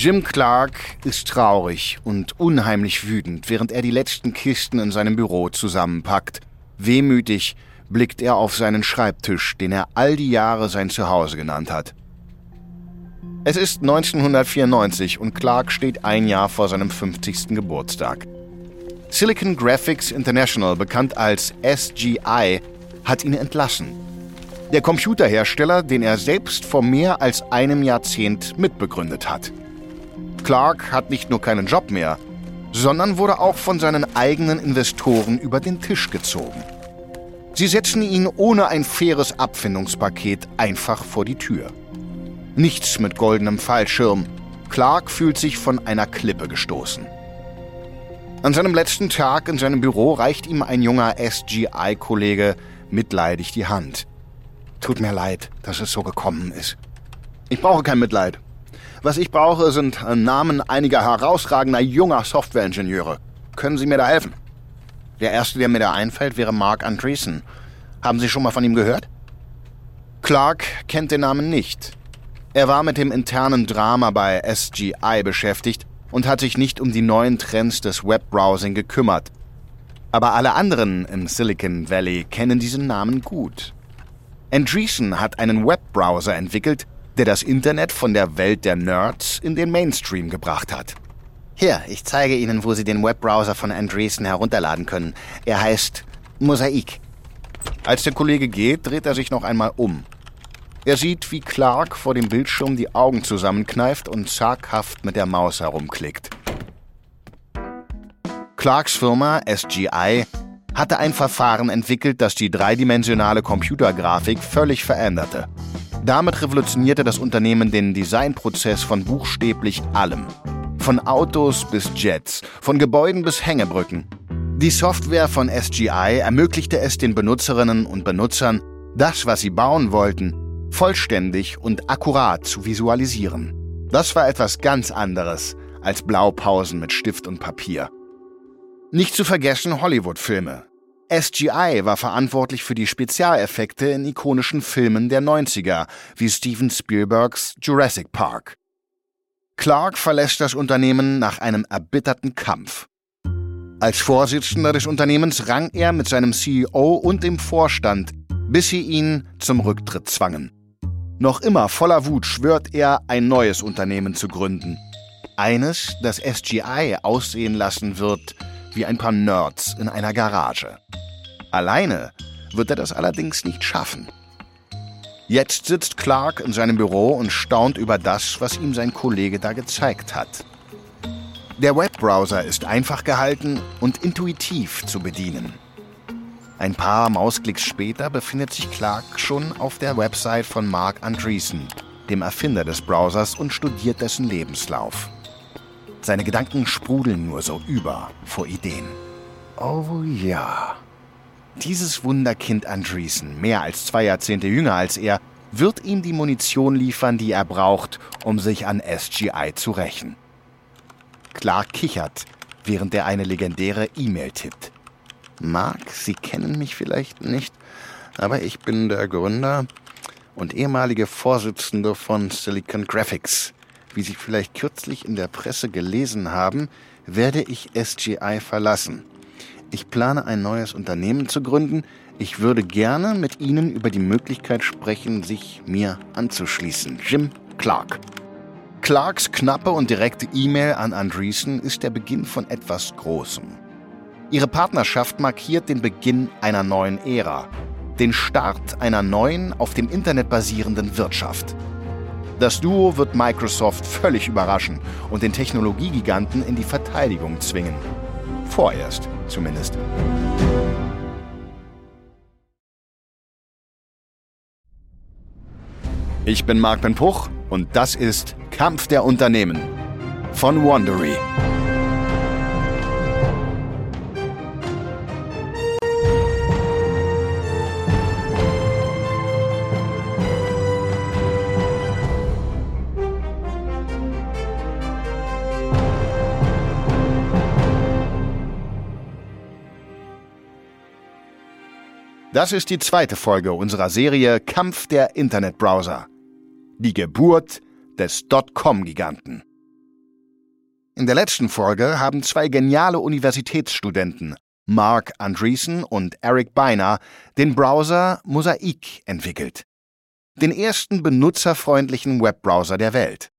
Jim Clark ist traurig und unheimlich wütend, während er die letzten Kisten in seinem Büro zusammenpackt. Wehmütig blickt er auf seinen Schreibtisch, den er all die Jahre sein Zuhause genannt hat. Es ist 1994 und Clark steht ein Jahr vor seinem 50. Geburtstag. Silicon Graphics International, bekannt als SGI, hat ihn entlassen. Der Computerhersteller, den er selbst vor mehr als einem Jahrzehnt mitbegründet hat. Clark hat nicht nur keinen Job mehr, sondern wurde auch von seinen eigenen Investoren über den Tisch gezogen. Sie setzen ihn ohne ein faires Abfindungspaket einfach vor die Tür. Nichts mit goldenem Fallschirm. Clark fühlt sich von einer Klippe gestoßen. An seinem letzten Tag in seinem Büro reicht ihm ein junger SGI-Kollege mitleidig die Hand. Tut mir leid, dass es so gekommen ist. Ich brauche kein Mitleid. Was ich brauche, sind Namen einiger herausragender junger Softwareingenieure. Können Sie mir da helfen? Der erste, der mir da einfällt, wäre Mark Andreessen. Haben Sie schon mal von ihm gehört? Clark kennt den Namen nicht. Er war mit dem internen Drama bei SGI beschäftigt und hat sich nicht um die neuen Trends des Webbrowsing gekümmert. Aber alle anderen im Silicon Valley kennen diesen Namen gut. Andreessen hat einen Webbrowser entwickelt, der das Internet von der Welt der Nerds in den Mainstream gebracht hat. Hier, ich zeige Ihnen, wo Sie den Webbrowser von Andreessen herunterladen können. Er heißt Mosaik. Als der Kollege geht, dreht er sich noch einmal um. Er sieht, wie Clark vor dem Bildschirm die Augen zusammenkneift und zaghaft mit der Maus herumklickt. Clarks Firma SGI hatte ein Verfahren entwickelt, das die dreidimensionale Computergrafik völlig veränderte. Damit revolutionierte das Unternehmen den Designprozess von buchstäblich allem. Von Autos bis Jets, von Gebäuden bis Hängebrücken. Die Software von SGI ermöglichte es den Benutzerinnen und Benutzern, das, was sie bauen wollten, vollständig und akkurat zu visualisieren. Das war etwas ganz anderes als Blaupausen mit Stift und Papier. Nicht zu vergessen Hollywood-Filme. SGI war verantwortlich für die Spezialeffekte in ikonischen Filmen der 90er, wie Steven Spielbergs Jurassic Park. Clark verlässt das Unternehmen nach einem erbitterten Kampf. Als Vorsitzender des Unternehmens rang er mit seinem CEO und dem Vorstand, bis sie ihn zum Rücktritt zwangen. Noch immer voller Wut schwört er, ein neues Unternehmen zu gründen. Eines, das SGI aussehen lassen wird wie ein paar Nerds in einer Garage. Alleine wird er das allerdings nicht schaffen. Jetzt sitzt Clark in seinem Büro und staunt über das, was ihm sein Kollege da gezeigt hat. Der Webbrowser ist einfach gehalten und intuitiv zu bedienen. Ein paar Mausklicks später befindet sich Clark schon auf der Website von Mark Andreessen, dem Erfinder des Browsers, und studiert dessen Lebenslauf. Seine Gedanken sprudeln nur so über vor Ideen. Oh ja. Dieses Wunderkind Andreessen, mehr als zwei Jahrzehnte jünger als er, wird ihm die Munition liefern, die er braucht, um sich an SGI zu rächen. Clark kichert, während er eine legendäre E-Mail tippt. Mark, Sie kennen mich vielleicht nicht, aber ich bin der Gründer und ehemalige Vorsitzende von Silicon Graphics. Wie Sie vielleicht kürzlich in der Presse gelesen haben, werde ich SGI verlassen. Ich plane ein neues Unternehmen zu gründen. Ich würde gerne mit Ihnen über die Möglichkeit sprechen, sich mir anzuschließen. Jim Clark. Clarks knappe und direkte E-Mail an Andreessen ist der Beginn von etwas Großem. Ihre Partnerschaft markiert den Beginn einer neuen Ära, den Start einer neuen, auf dem Internet basierenden Wirtschaft. Das Duo wird Microsoft völlig überraschen und den Technologiegiganten in die Verteidigung zwingen. Vorerst zumindest. Ich bin Marc Ben Puch und das ist Kampf der Unternehmen von Wandery. Das ist die zweite Folge unserer Serie Kampf der Internetbrowser. Die Geburt des Dotcom-Giganten. In der letzten Folge haben zwei geniale Universitätsstudenten, Mark Andreessen und Eric Beiner, den Browser Mosaic entwickelt. Den ersten benutzerfreundlichen Webbrowser der Welt.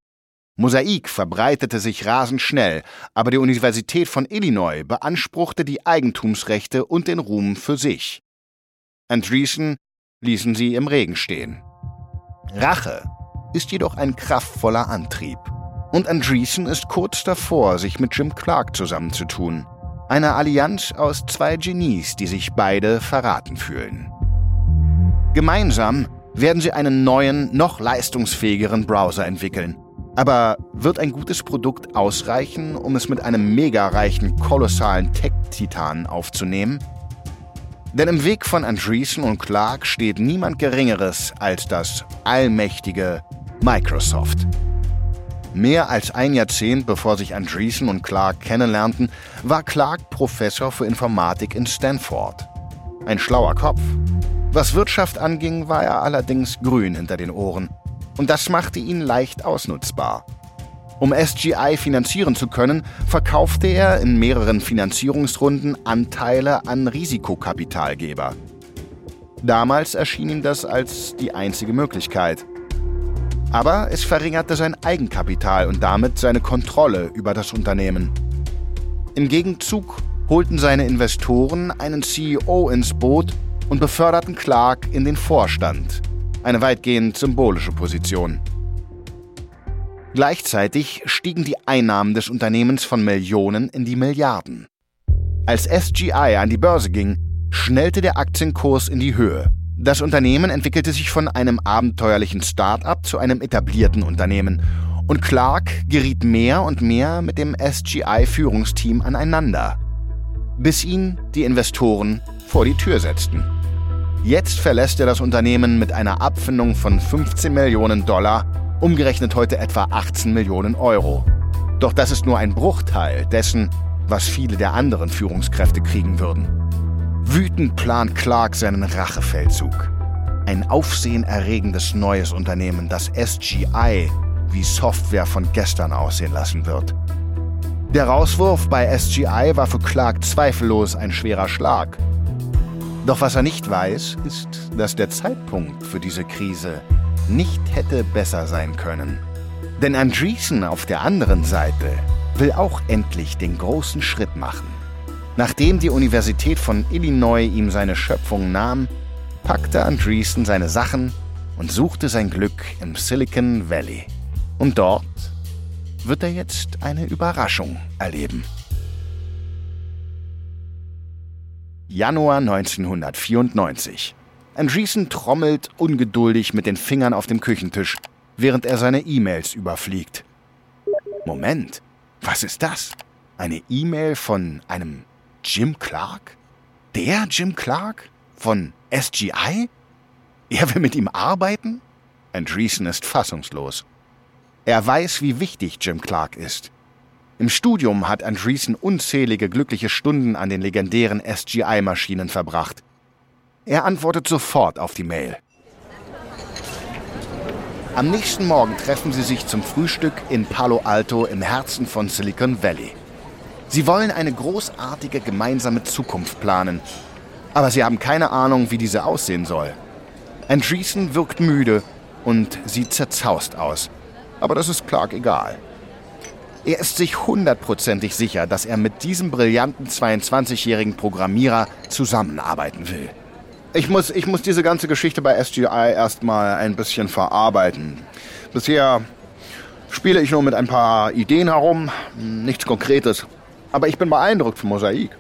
Mosaic verbreitete sich rasend schnell, aber die Universität von Illinois beanspruchte die Eigentumsrechte und den Ruhm für sich. Andreessen ließen sie im Regen stehen. Rache ist jedoch ein kraftvoller Antrieb. Und Andreessen ist kurz davor, sich mit Jim Clark zusammenzutun. Eine Allianz aus zwei Genies, die sich beide verraten fühlen. Gemeinsam werden sie einen neuen, noch leistungsfähigeren Browser entwickeln. Aber wird ein gutes Produkt ausreichen, um es mit einem mega reichen, kolossalen Tech-Titan aufzunehmen? Denn im Weg von Andreessen und Clark steht niemand Geringeres als das allmächtige Microsoft. Mehr als ein Jahrzehnt bevor sich Andreessen und Clark kennenlernten, war Clark Professor für Informatik in Stanford. Ein schlauer Kopf. Was Wirtschaft anging, war er allerdings grün hinter den Ohren. Und das machte ihn leicht ausnutzbar. Um SGI finanzieren zu können, verkaufte er in mehreren Finanzierungsrunden Anteile an Risikokapitalgeber. Damals erschien ihm das als die einzige Möglichkeit. Aber es verringerte sein Eigenkapital und damit seine Kontrolle über das Unternehmen. Im Gegenzug holten seine Investoren einen CEO ins Boot und beförderten Clark in den Vorstand, eine weitgehend symbolische Position. Gleichzeitig stiegen die Einnahmen des Unternehmens von Millionen in die Milliarden. Als SGI an die Börse ging, schnellte der Aktienkurs in die Höhe. Das Unternehmen entwickelte sich von einem abenteuerlichen Start-up zu einem etablierten Unternehmen und Clark geriet mehr und mehr mit dem SGI-Führungsteam aneinander, bis ihn die Investoren vor die Tür setzten. Jetzt verlässt er das Unternehmen mit einer Abfindung von 15 Millionen Dollar umgerechnet heute etwa 18 Millionen Euro. Doch das ist nur ein Bruchteil dessen, was viele der anderen Führungskräfte kriegen würden. Wütend plant Clark seinen Rachefeldzug. Ein aufsehenerregendes neues Unternehmen, das SGI wie Software von gestern aussehen lassen wird. Der Rauswurf bei SGI war für Clark zweifellos ein schwerer Schlag. Doch was er nicht weiß, ist, dass der Zeitpunkt für diese Krise nicht hätte besser sein können. Denn Andreessen auf der anderen Seite will auch endlich den großen Schritt machen. Nachdem die Universität von Illinois ihm seine Schöpfung nahm, packte Andreessen seine Sachen und suchte sein Glück im Silicon Valley. Und dort wird er jetzt eine Überraschung erleben. Januar 1994. Andreessen trommelt ungeduldig mit den Fingern auf dem Küchentisch, während er seine E-Mails überfliegt. Moment, was ist das? Eine E-Mail von einem Jim Clark? Der Jim Clark? Von SGI? Er will mit ihm arbeiten? Andreessen ist fassungslos. Er weiß, wie wichtig Jim Clark ist. Im Studium hat Andreessen unzählige glückliche Stunden an den legendären SGI-Maschinen verbracht. Er antwortet sofort auf die Mail. Am nächsten Morgen treffen sie sich zum Frühstück in Palo Alto im Herzen von Silicon Valley. Sie wollen eine großartige gemeinsame Zukunft planen, aber sie haben keine Ahnung, wie diese aussehen soll. Andreessen wirkt müde und sieht zerzaust aus, aber das ist Clark egal. Er ist sich hundertprozentig sicher, dass er mit diesem brillanten 22-jährigen Programmierer zusammenarbeiten will. Ich muss, ich muss diese ganze Geschichte bei SGI erstmal ein bisschen verarbeiten. Bisher spiele ich nur mit ein paar Ideen herum, nichts Konkretes. Aber ich bin beeindruckt von Mosaik.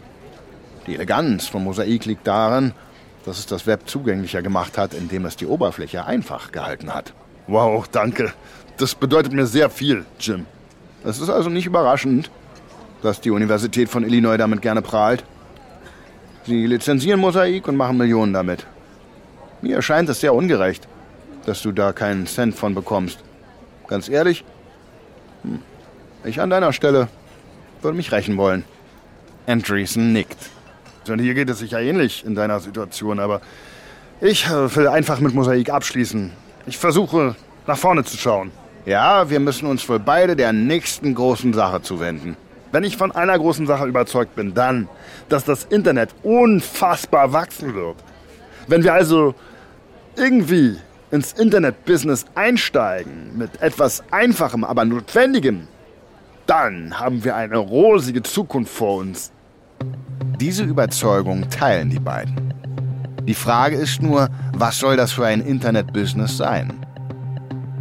Die Eleganz von Mosaik liegt darin, dass es das Web zugänglicher gemacht hat, indem es die Oberfläche einfach gehalten hat. Wow, danke. Das bedeutet mir sehr viel, Jim. Es ist also nicht überraschend, dass die Universität von Illinois damit gerne prahlt. Sie lizenzieren Mosaik und machen Millionen damit. Mir erscheint es sehr ungerecht, dass du da keinen Cent von bekommst. Ganz ehrlich, hm, ich an deiner Stelle würde mich rächen wollen. Andreessen nickt. Und hier geht es sicher ähnlich in deiner Situation, aber ich äh, will einfach mit Mosaik abschließen. Ich versuche, nach vorne zu schauen. Ja, wir müssen uns wohl beide der nächsten großen Sache zuwenden. Wenn ich von einer großen Sache überzeugt bin, dann, dass das Internet unfassbar wachsen wird. Wenn wir also irgendwie ins Internet-Business einsteigen, mit etwas Einfachem, aber Notwendigem, dann haben wir eine rosige Zukunft vor uns. Diese Überzeugung teilen die beiden. Die Frage ist nur, was soll das für ein Internet-Business sein?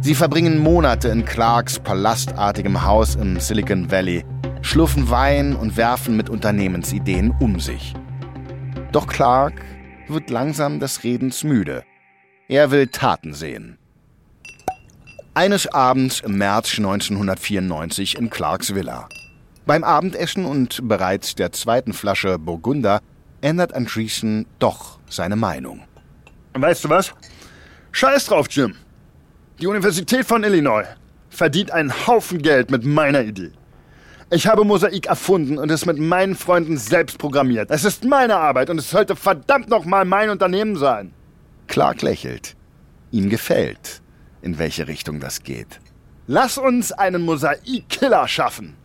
Sie verbringen Monate in Clarks palastartigem Haus im Silicon Valley, schluffen Wein und werfen mit Unternehmensideen um sich. Doch Clark wird langsam des Redens müde. Er will Taten sehen. Eines Abends im März 1994 in Clarks Villa. Beim Abendessen und bereits der zweiten Flasche Burgunder ändert Andreessen doch seine Meinung. Weißt du was? Scheiß drauf, Jim. Die Universität von Illinois verdient einen Haufen Geld mit meiner Idee. Ich habe Mosaik erfunden und es mit meinen Freunden selbst programmiert. Es ist meine Arbeit und es sollte verdammt nochmal mein Unternehmen sein. Clark lächelt. Ihm gefällt, in welche Richtung das geht. Lass uns einen Mosaik-Killer schaffen.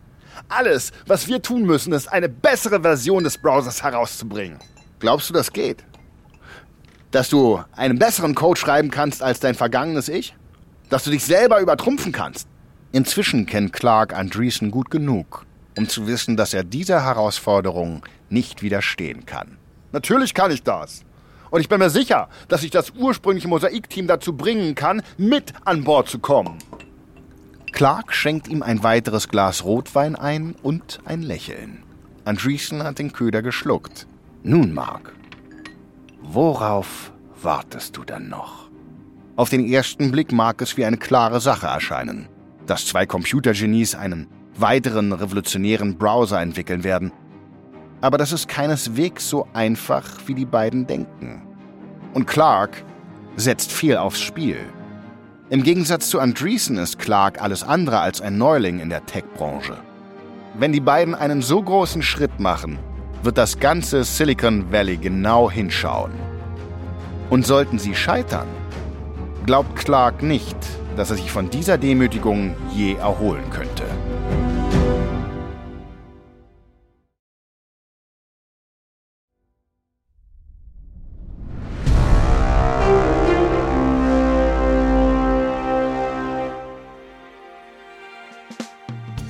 Alles, was wir tun müssen, ist eine bessere Version des Browsers herauszubringen. Glaubst du, das geht? Dass du einen besseren Code schreiben kannst als dein vergangenes Ich? Dass du dich selber übertrumpfen kannst? Inzwischen kennt Clark Andreessen gut genug, um zu wissen, dass er dieser Herausforderung nicht widerstehen kann. Natürlich kann ich das. Und ich bin mir sicher, dass ich das ursprüngliche Mosaikteam dazu bringen kann, mit an Bord zu kommen. Clark schenkt ihm ein weiteres Glas Rotwein ein und ein Lächeln. Andreessen hat den Köder geschluckt. Nun, Mark, worauf wartest du dann noch? Auf den ersten Blick mag es wie eine klare Sache erscheinen, dass zwei Computergenies einen weiteren revolutionären Browser entwickeln werden. Aber das ist keineswegs so einfach, wie die beiden denken. Und Clark setzt viel aufs Spiel. Im Gegensatz zu Andreessen ist Clark alles andere als ein Neuling in der Tech-Branche. Wenn die beiden einen so großen Schritt machen, wird das ganze Silicon Valley genau hinschauen. Und sollten sie scheitern, glaubt Clark nicht, dass er sich von dieser Demütigung je erholen könnte.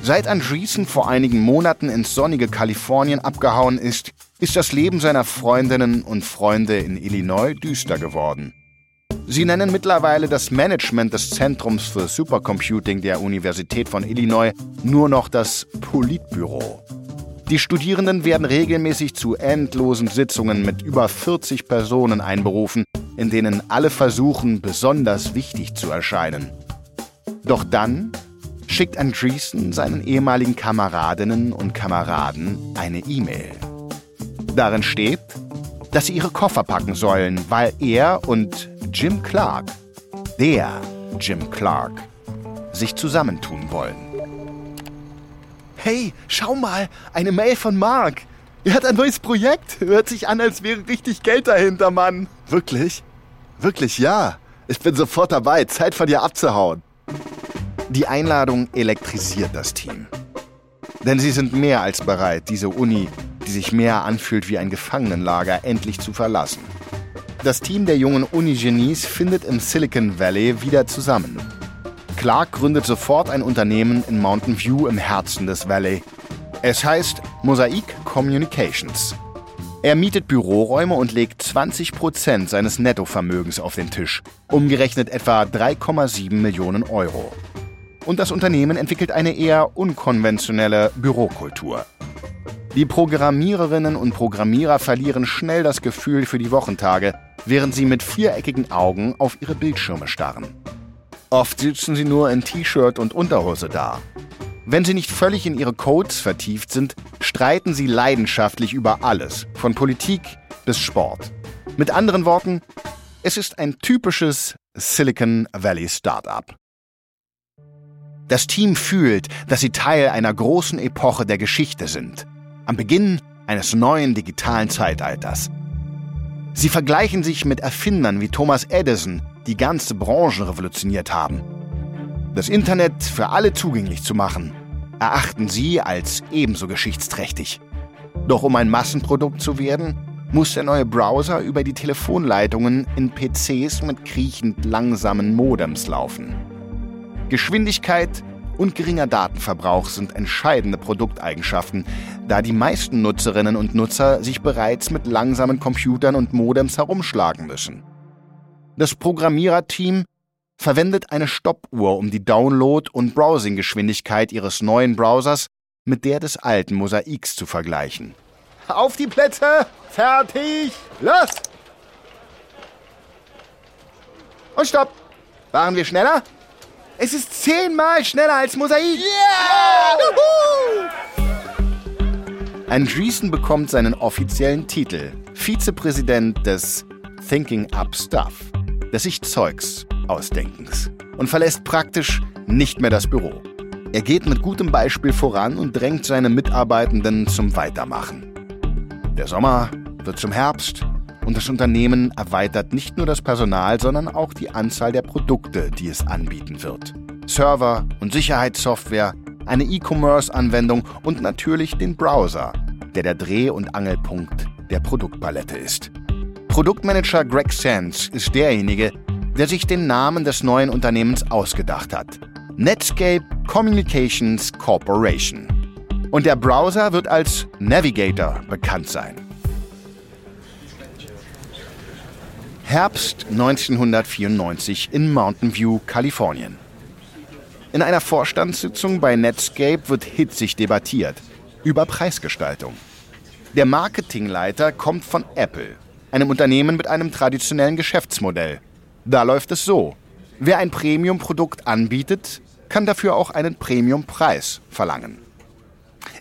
Seit Andreessen vor einigen Monaten ins sonnige Kalifornien abgehauen ist, ist das Leben seiner Freundinnen und Freunde in Illinois düster geworden. Sie nennen mittlerweile das Management des Zentrums für Supercomputing der Universität von Illinois nur noch das Politbüro. Die Studierenden werden regelmäßig zu endlosen Sitzungen mit über 40 Personen einberufen, in denen alle versuchen, besonders wichtig zu erscheinen. Doch dann schickt Andreessen seinen ehemaligen Kameradinnen und Kameraden eine E-Mail. Darin steht, dass sie ihre Koffer packen sollen, weil er und Jim Clark, der Jim Clark, sich zusammentun wollen. Hey, schau mal, eine Mail von Mark. Er hat ein neues Projekt. Hört sich an, als wäre richtig Geld dahinter, Mann. Wirklich? Wirklich, ja. Ich bin sofort dabei. Zeit von dir abzuhauen. Die Einladung elektrisiert das Team. Denn sie sind mehr als bereit, diese Uni, die sich mehr anfühlt wie ein Gefangenenlager, endlich zu verlassen. Das Team der jungen Uni-Genies findet im Silicon Valley wieder zusammen. Clark gründet sofort ein Unternehmen in Mountain View im Herzen des Valley. Es heißt Mosaic Communications. Er mietet Büroräume und legt 20 Prozent seines Nettovermögens auf den Tisch, umgerechnet etwa 3,7 Millionen Euro und das Unternehmen entwickelt eine eher unkonventionelle Bürokultur. Die Programmiererinnen und Programmierer verlieren schnell das Gefühl für die Wochentage, während sie mit viereckigen Augen auf ihre Bildschirme starren. Oft sitzen sie nur in T-Shirt und Unterhose da. Wenn sie nicht völlig in ihre Codes vertieft sind, streiten sie leidenschaftlich über alles, von Politik bis Sport. Mit anderen Worten, es ist ein typisches Silicon Valley Startup. Das Team fühlt, dass sie Teil einer großen Epoche der Geschichte sind, am Beginn eines neuen digitalen Zeitalters. Sie vergleichen sich mit Erfindern wie Thomas Edison, die ganze Branchen revolutioniert haben. Das Internet für alle zugänglich zu machen, erachten sie als ebenso geschichtsträchtig. Doch um ein Massenprodukt zu werden, muss der neue Browser über die Telefonleitungen in PCs mit kriechend langsamen Modems laufen. Geschwindigkeit und geringer Datenverbrauch sind entscheidende Produkteigenschaften, da die meisten Nutzerinnen und Nutzer sich bereits mit langsamen Computern und Modems herumschlagen müssen. Das Programmiererteam verwendet eine Stoppuhr, um die Download- und Browsinggeschwindigkeit ihres neuen Browsers mit der des alten Mosaiks zu vergleichen. Auf die Plätze! Fertig! Los! Und stopp! Waren wir schneller? Es ist zehnmal schneller als Mosaik! Yeah! Andreessen bekommt seinen offiziellen Titel Vizepräsident des Thinking Up Stuff, des sich Zeugs Ausdenkens und verlässt praktisch nicht mehr das Büro. Er geht mit gutem Beispiel voran und drängt seine Mitarbeitenden zum Weitermachen. Der Sommer wird zum Herbst und das Unternehmen erweitert nicht nur das Personal, sondern auch die Anzahl der Produkte, die es anbieten wird. Server und Sicherheitssoftware, eine E-Commerce-Anwendung und natürlich den Browser, der der Dreh- und Angelpunkt der Produktpalette ist. Produktmanager Greg Sands ist derjenige, der sich den Namen des neuen Unternehmens ausgedacht hat. Netscape Communications Corporation und der Browser wird als Navigator bekannt sein. Herbst 1994 in Mountain View, Kalifornien. In einer Vorstandssitzung bei Netscape wird hitzig debattiert über Preisgestaltung. Der Marketingleiter kommt von Apple, einem Unternehmen mit einem traditionellen Geschäftsmodell. Da läuft es so. Wer ein Premium-Produkt anbietet, kann dafür auch einen Premium-Preis verlangen.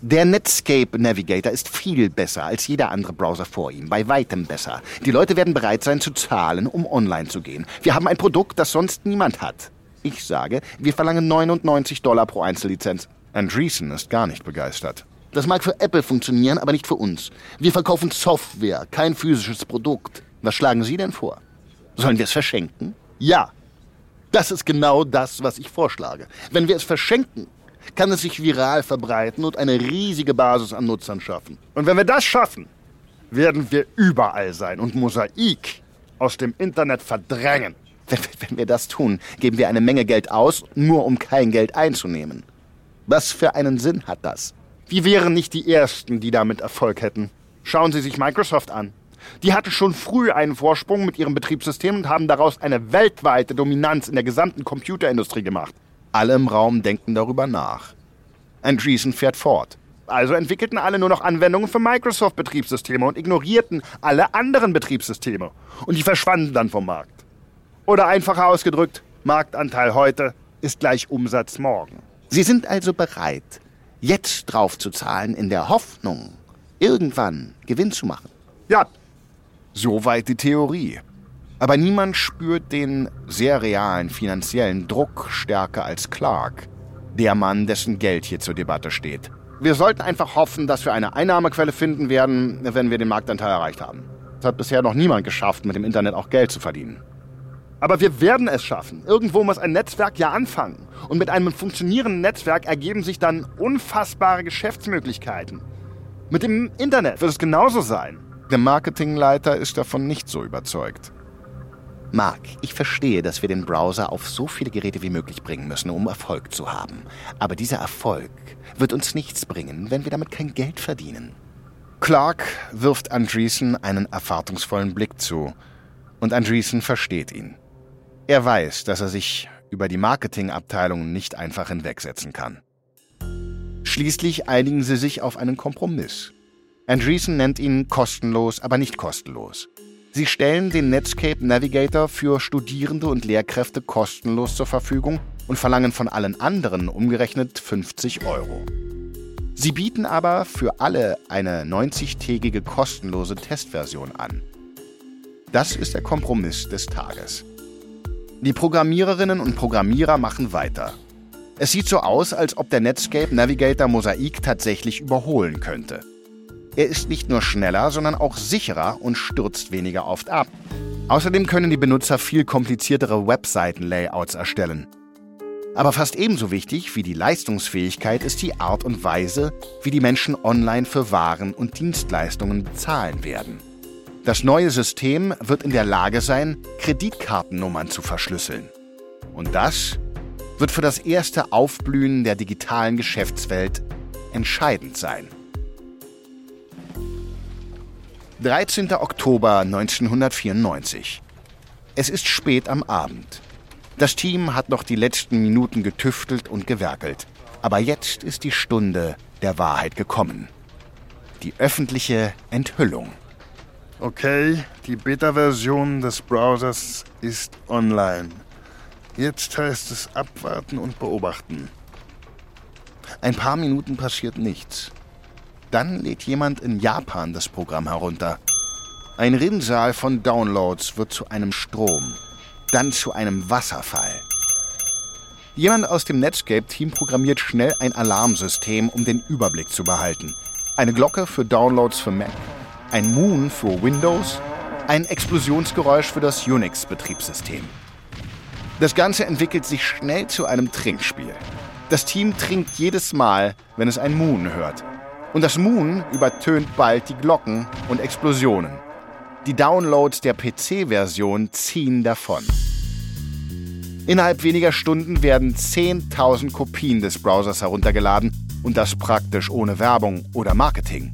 Der Netscape Navigator ist viel besser als jeder andere Browser vor ihm, bei weitem besser. Die Leute werden bereit sein zu zahlen, um online zu gehen. Wir haben ein Produkt, das sonst niemand hat. Ich sage, wir verlangen 99 Dollar pro Einzellizenz. Andreessen ist gar nicht begeistert. Das mag für Apple funktionieren, aber nicht für uns. Wir verkaufen Software, kein physisches Produkt. Was schlagen Sie denn vor? Sollen wir es verschenken? Ja. Das ist genau das, was ich vorschlage. Wenn wir es verschenken, kann es sich viral verbreiten und eine riesige Basis an Nutzern schaffen. Und wenn wir das schaffen, werden wir überall sein und Mosaik aus dem Internet verdrängen. Wenn, wenn, wir das tun, geben wir eine Menge Geld aus, nur um kein Geld einzunehmen. Was für einen Sinn hat das? Wir wären nicht die Ersten, die damit Erfolg hätten. Schauen Sie sich Microsoft an. Die hatten schon früh einen Vorsprung mit ihrem Betriebssystem und haben daraus eine weltweite Dominanz in der gesamten Computerindustrie gemacht. Alle im Raum denken darüber nach. Andreessen fährt fort. Also entwickelten alle nur noch Anwendungen für Microsoft-Betriebssysteme und ignorierten alle anderen Betriebssysteme. Und die verschwanden dann vom Markt. Oder einfacher ausgedrückt, Marktanteil heute ist gleich Umsatz morgen. Sie sind also bereit, jetzt draufzuzahlen in der Hoffnung, irgendwann Gewinn zu machen. Ja, soweit die Theorie. Aber niemand spürt den sehr realen finanziellen Druck stärker als Clark, der Mann, dessen Geld hier zur Debatte steht. Wir sollten einfach hoffen, dass wir eine Einnahmequelle finden werden, wenn wir den Marktanteil erreicht haben. Es hat bisher noch niemand geschafft, mit dem Internet auch Geld zu verdienen. Aber wir werden es schaffen. Irgendwo muss ein Netzwerk ja anfangen. Und mit einem funktionierenden Netzwerk ergeben sich dann unfassbare Geschäftsmöglichkeiten. Mit dem Internet wird es genauso sein. Der Marketingleiter ist davon nicht so überzeugt. Mark, ich verstehe, dass wir den Browser auf so viele Geräte wie möglich bringen müssen, um Erfolg zu haben. Aber dieser Erfolg wird uns nichts bringen, wenn wir damit kein Geld verdienen. Clark wirft Andreessen einen erwartungsvollen Blick zu. Und Andreessen versteht ihn. Er weiß, dass er sich über die Marketingabteilung nicht einfach hinwegsetzen kann. Schließlich einigen sie sich auf einen Kompromiss. Andreessen nennt ihn kostenlos, aber nicht kostenlos. Sie stellen den Netscape Navigator für Studierende und Lehrkräfte kostenlos zur Verfügung und verlangen von allen anderen umgerechnet 50 Euro. Sie bieten aber für alle eine 90-tägige kostenlose Testversion an. Das ist der Kompromiss des Tages. Die Programmiererinnen und Programmierer machen weiter. Es sieht so aus, als ob der Netscape Navigator Mosaik tatsächlich überholen könnte. Er ist nicht nur schneller, sondern auch sicherer und stürzt weniger oft ab. Außerdem können die Benutzer viel kompliziertere Webseiten-Layouts erstellen. Aber fast ebenso wichtig wie die Leistungsfähigkeit ist die Art und Weise, wie die Menschen online für Waren und Dienstleistungen bezahlen werden. Das neue System wird in der Lage sein, Kreditkartennummern zu verschlüsseln. Und das wird für das erste Aufblühen der digitalen Geschäftswelt entscheidend sein. 13. Oktober 1994. Es ist spät am Abend. Das Team hat noch die letzten Minuten getüftelt und gewerkelt. Aber jetzt ist die Stunde der Wahrheit gekommen. Die öffentliche Enthüllung. Okay, die Beta-Version des Browsers ist online. Jetzt heißt es abwarten und beobachten. Ein paar Minuten passiert nichts. Dann lädt jemand in Japan das Programm herunter. Ein Rinnsal von Downloads wird zu einem Strom dann zu einem Wasserfall. Jemand aus dem Netscape-Team programmiert schnell ein Alarmsystem, um den Überblick zu behalten. Eine Glocke für Downloads für Mac, ein Moon für Windows, ein Explosionsgeräusch für das Unix-Betriebssystem. Das Ganze entwickelt sich schnell zu einem Trinkspiel. Das Team trinkt jedes Mal, wenn es ein Moon hört. Und das Moon übertönt bald die Glocken und Explosionen. Die Downloads der PC-Version ziehen davon. Innerhalb weniger Stunden werden 10.000 Kopien des Browsers heruntergeladen und das praktisch ohne Werbung oder Marketing.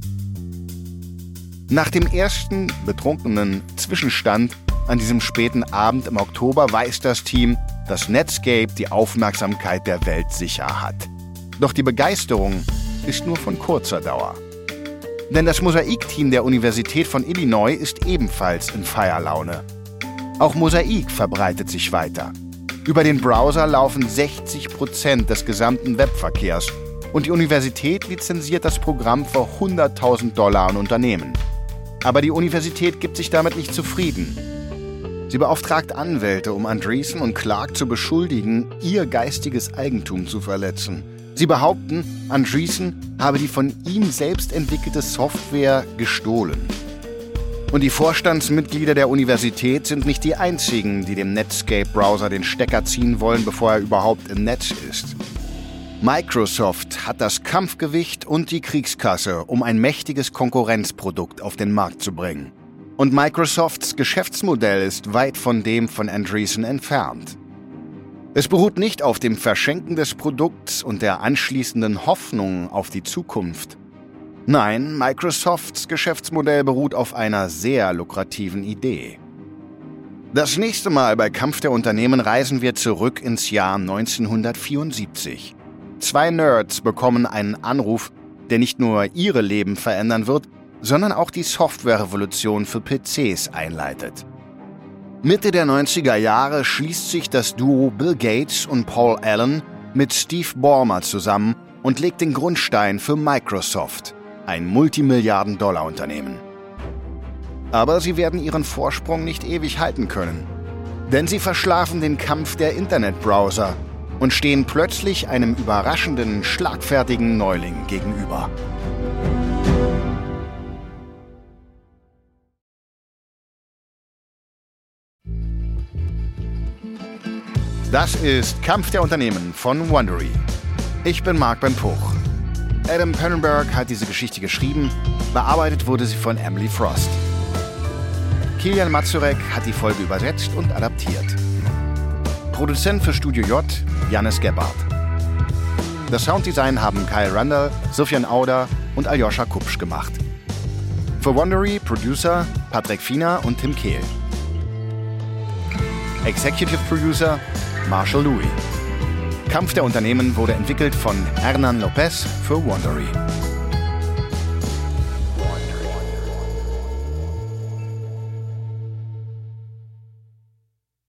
Nach dem ersten betrunkenen Zwischenstand an diesem späten Abend im Oktober weiß das Team, dass Netscape die Aufmerksamkeit der Welt sicher hat. Doch die Begeisterung ist nur von kurzer Dauer. Denn das Mosaik-Team der Universität von Illinois ist ebenfalls in Feierlaune. Auch Mosaik verbreitet sich weiter. Über den Browser laufen 60 Prozent des gesamten Webverkehrs und die Universität lizenziert das Programm für 100.000 Dollar an Unternehmen. Aber die Universität gibt sich damit nicht zufrieden. Sie beauftragt Anwälte, um Andreessen und Clark zu beschuldigen, ihr geistiges Eigentum zu verletzen. Sie behaupten, Andreessen habe die von ihm selbst entwickelte Software gestohlen. Und die Vorstandsmitglieder der Universität sind nicht die einzigen, die dem Netscape-Browser den Stecker ziehen wollen, bevor er überhaupt im Netz ist. Microsoft hat das Kampfgewicht und die Kriegskasse, um ein mächtiges Konkurrenzprodukt auf den Markt zu bringen. Und Microsofts Geschäftsmodell ist weit von dem von Andreessen entfernt. Es beruht nicht auf dem Verschenken des Produkts und der anschließenden Hoffnung auf die Zukunft. Nein, Microsofts Geschäftsmodell beruht auf einer sehr lukrativen Idee. Das nächste Mal bei Kampf der Unternehmen reisen wir zurück ins Jahr 1974. Zwei Nerds bekommen einen Anruf, der nicht nur ihre Leben verändern wird, sondern auch die Softwarerevolution für PCs einleitet. Mitte der 90er Jahre schließt sich das Duo Bill Gates und Paul Allen mit Steve Ballmer zusammen und legt den Grundstein für Microsoft, ein Multimilliarden-Dollar-Unternehmen. Aber sie werden ihren Vorsprung nicht ewig halten können. Denn sie verschlafen den Kampf der Internetbrowser und stehen plötzlich einem überraschenden, schlagfertigen Neuling gegenüber. Das ist Kampf der Unternehmen von Wondery. Ich bin Marc Ben Puch. Adam Pennenberg hat diese Geschichte geschrieben, bearbeitet wurde sie von Emily Frost. Kilian Mazurek hat die Folge übersetzt und adaptiert. Produzent für Studio J, Janis Gebhardt. Das Sounddesign haben Kyle Randall, Sofian Auder und Aljoscha Kupsch gemacht. Für Wondery Producer Patrick Fiener und Tim Kehl. Executive Producer Marshall Louis. Kampf der Unternehmen wurde entwickelt von Hernan Lopez für Wandery.